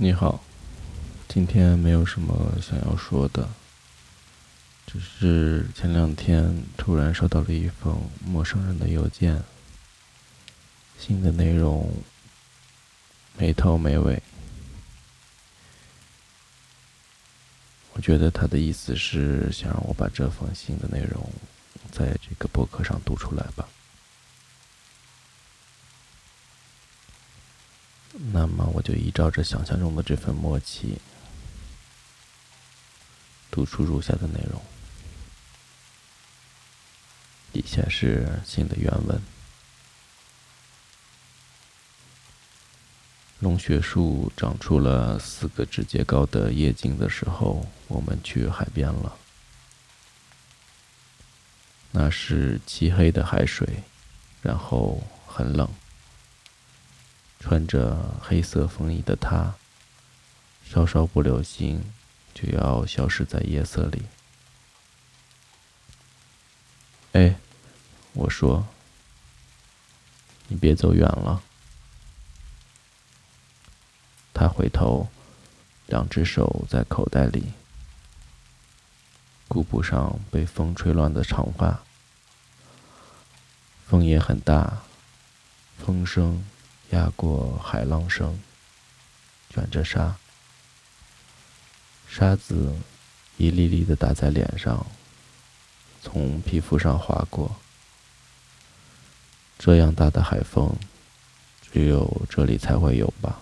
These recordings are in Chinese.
你好，今天没有什么想要说的，只是前两天突然收到了一封陌生人的邮件，信的内容没头没尾，我觉得他的意思是想让我把这封信的内容在这个博客上读出来吧。那么我就依照着想象中的这份默契，读出如下的内容。以下是信的原文：龙血树长出了四个指节高的叶茎的时候，我们去海边了。那是漆黑的海水，然后很冷。穿着黑色风衣的他，稍稍不留心，就要消失在夜色里。哎，我说，你别走远了。他回头，两只手在口袋里，顾不上被风吹乱的长发。风也很大，风声。压过海浪声，卷着沙，沙子一粒粒的打在脸上，从皮肤上划过。这样大的海风，只有这里才会有吧？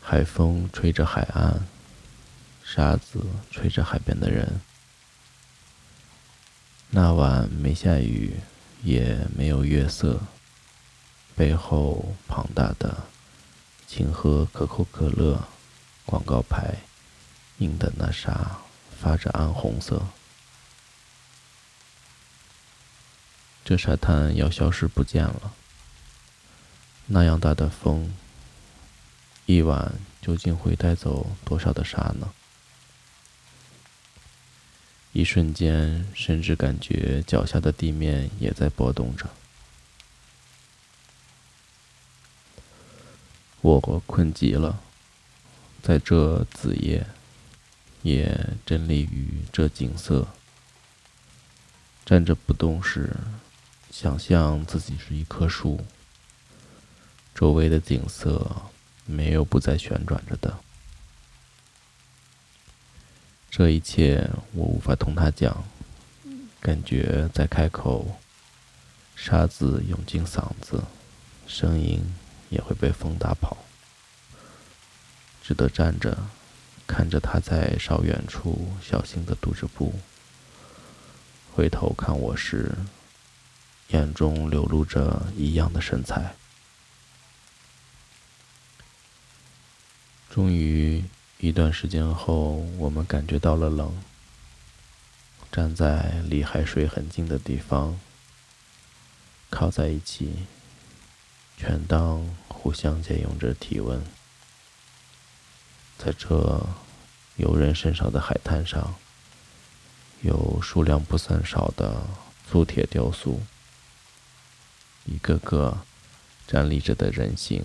海风吹着海岸，沙子吹着海边的人。那晚没下雨。也没有月色，背后庞大的“请喝可口可乐”广告牌映的那沙发着暗红色。这沙滩要消失不见了。那样大的风，一晚究竟会带走多少的沙呢？一瞬间，甚至感觉脚下的地面也在波动着。我困极了，在这子夜，也真立于这景色，站着不动时，想象自己是一棵树，周围的景色没有不再旋转着的。这一切我无法同他讲，感觉在开口，沙子涌进嗓子，声音也会被风打跑。只得站着，看着他在稍远处小心的踱着步，回头看我时，眼中流露着异样的神采。终于。一段时间后，我们感觉到了冷，站在离海水很近的地方，靠在一起，全当互相借用着体温。在这游人甚少的海滩上，有数量不算少的铸铁雕塑，一个个站立着的人形，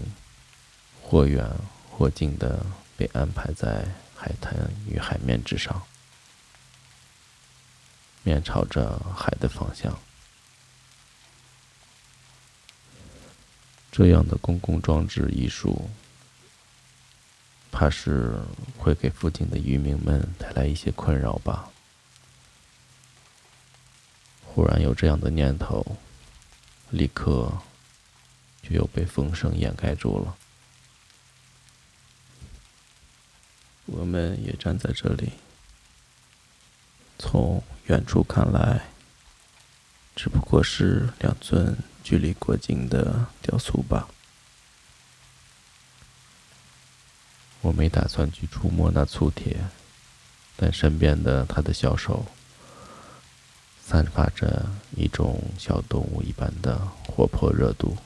或远或近的。被安排在海滩与海面之上，面朝着海的方向。这样的公共装置艺术，怕是会给附近的渔民们带来一些困扰吧？忽然有这样的念头，立刻就又被风声掩盖住了。我们也站在这里，从远处看来，只不过是两尊距离过近的雕塑吧。我没打算去触摸那粗铁，但身边的他的小手，散发着一种小动物一般的活泼热度。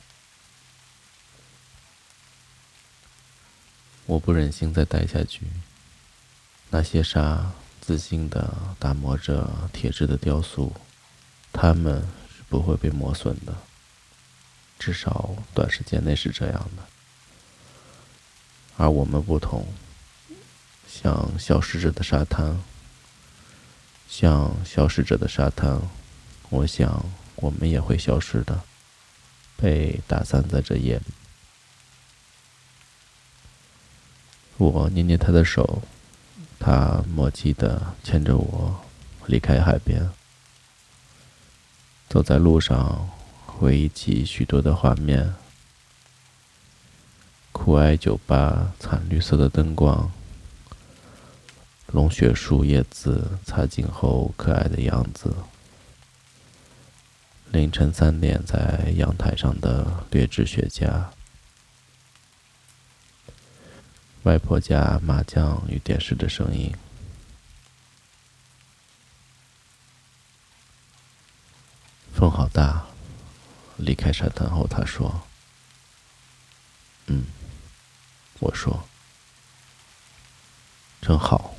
我不忍心再待下去。那些沙自信地打磨着铁质的雕塑，它们是不会被磨损的，至少短时间内是这样的。而我们不同，像消失着的沙滩，像消失着的沙滩，我想我们也会消失的，被打散在这夜里。我捏捏他的手，他默契的牵着我离开海边，走在路上，回忆起许多的画面。酷爱酒吧，惨绿色的灯光，龙血树叶子擦净后可爱的样子。凌晨三点在阳台上的劣质雪茄，外婆家麻将与电视的声音。风好大。离开沙滩后，他说：“嗯。”我说：“真好。”